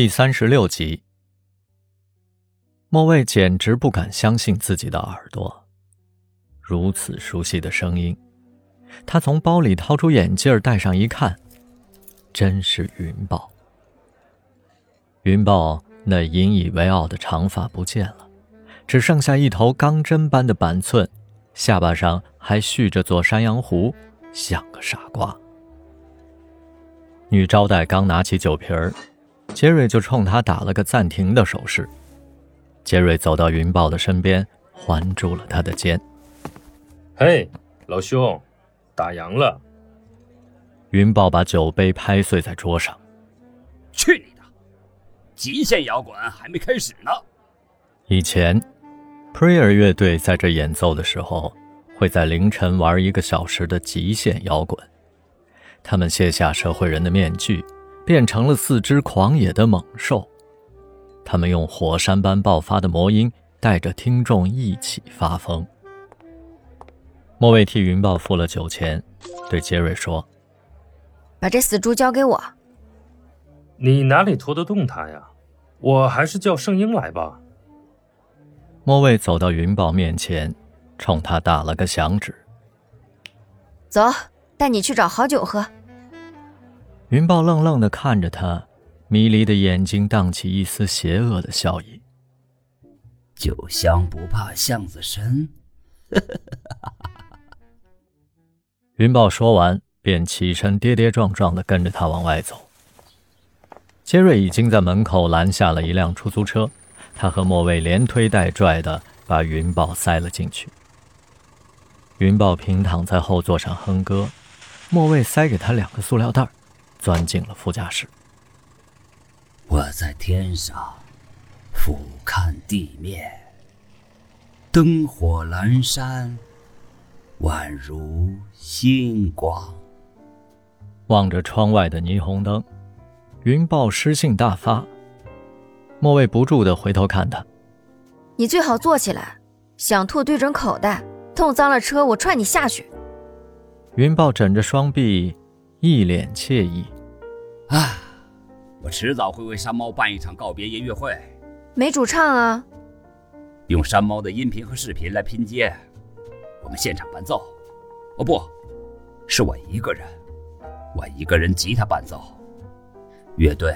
第三十六集，莫蔚简直不敢相信自己的耳朵，如此熟悉的声音。他从包里掏出眼镜戴上一看，真是云豹。云豹那引以为傲的长发不见了，只剩下一头钢针般的板寸，下巴上还蓄着座山羊胡，像个傻瓜。女招待刚拿起酒瓶，杰瑞就冲他打了个暂停的手势。杰瑞走到云豹的身边，环住了他的肩。嘿，老兄。打烊了。云豹把酒杯拍碎在桌上。去你的！极限摇滚还没开始呢。以前，Prayer 乐队在这演奏的时候，会在凌晨玩一个小时的极限摇滚。他们卸下社会人的面具，变成了四只狂野的猛兽。他们用火山般爆发的魔音，带着听众一起发疯。莫蔚替云豹付了酒钱，对杰瑞说：“把这死猪交给我。”你哪里拖得动他呀？我还是叫圣婴来吧。莫蔚走到云豹面前，冲他打了个响指：“走，带你去找好酒喝。”云豹愣愣地看着他，迷离的眼睛荡起一丝邪恶的笑意：“酒香不怕巷子深。”云豹说完，便起身，跌跌撞撞地跟着他往外走。杰瑞已经在门口拦下了一辆出租车，他和莫蔚连推带拽地把云豹塞了进去。云豹平躺在后座上哼歌，莫蔚塞给他两个塑料袋，钻进了副驾驶。我在天上俯瞰地面，灯火阑珊。宛如星光。望着窗外的霓虹灯，云豹诗性大发。莫蔚不住的回头看他。你最好坐起来，想吐对准口袋，弄脏了车我踹你下去。云豹枕着双臂，一脸惬意。啊，我迟早会为山猫办一场告别音乐会。没主唱啊。用山猫的音频和视频来拼接。我们现场伴奏，哦不，是我一个人，我一个人吉他伴奏。乐队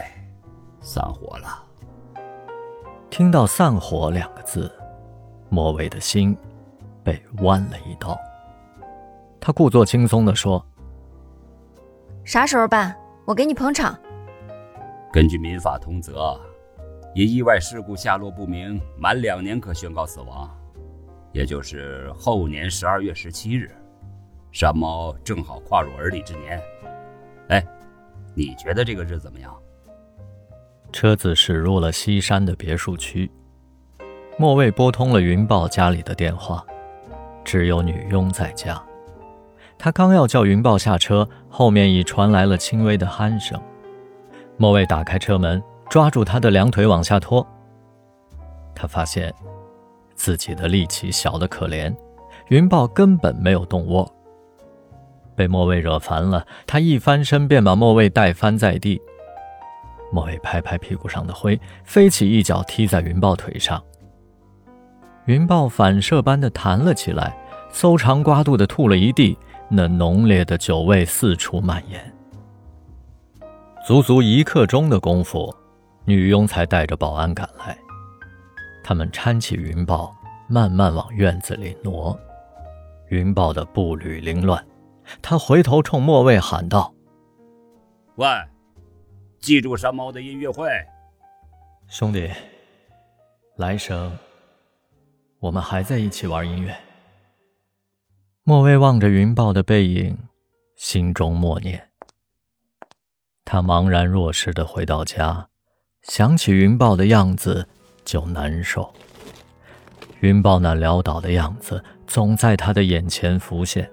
散伙了。听到“散伙”两个字，莫伟的心被剜了一刀。他故作轻松地说：“啥时候办？我给你捧场。”根据民法通则，因意外事故下落不明满两年可宣告死亡。也就是后年十二月十七日，山猫正好跨入而立之年。哎，你觉得这个日子怎么样？车子驶入了西山的别墅区，莫蔚拨通了云豹家里的电话，只有女佣在家。他刚要叫云豹下车，后面已传来了轻微的鼾声。莫蔚打开车门，抓住他的两腿往下拖。他发现。自己的力气小得可怜，云豹根本没有动窝。被莫蔚惹烦了，他一翻身便把莫蔚带翻在地。莫蔚拍拍屁股上的灰，飞起一脚踢在云豹腿上。云豹反射般的弹了起来，搜肠刮肚的吐了一地，那浓烈的酒味四处蔓延。足足一刻钟的功夫，女佣才带着保安赶来。他们搀起云豹，慢慢往院子里挪。云豹的步履凌乱，他回头冲莫位喊道：“喂，记住山猫的音乐会，兄弟，来生我们还在一起玩音乐。”莫蔚望着云豹的背影，心中默念。他茫然若失的回到家，想起云豹的样子。就难受。云豹那潦倒的样子总在他的眼前浮现。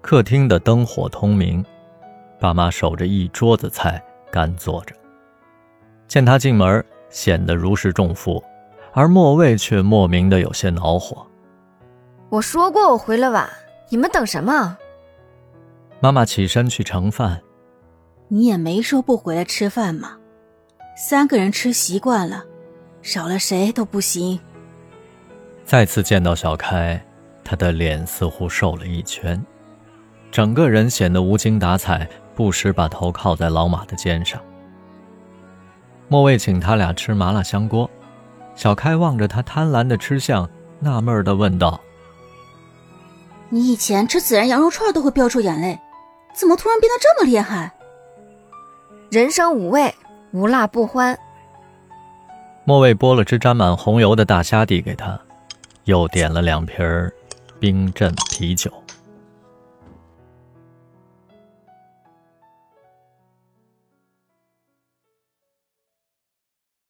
客厅的灯火通明，爸妈守着一桌子菜干坐着。见他进门，显得如释重负，而莫蔚却莫名的有些恼火。我说过我回来晚，你们等什么？妈妈起身去盛饭。你也没说不回来吃饭嘛。三个人吃习惯了，少了谁都不行。再次见到小开，他的脸似乎瘦了一圈，整个人显得无精打采，不时把头靠在老马的肩上。莫卫请他俩吃麻辣香锅，小开望着他贪婪的吃相，纳闷的问道：“你以前吃孜然羊肉串都会飙出眼泪，怎么突然变得这么厉害？”人生五味，无辣不欢。莫卫剥了只沾满红油的大虾递给他，又点了两瓶冰镇啤酒。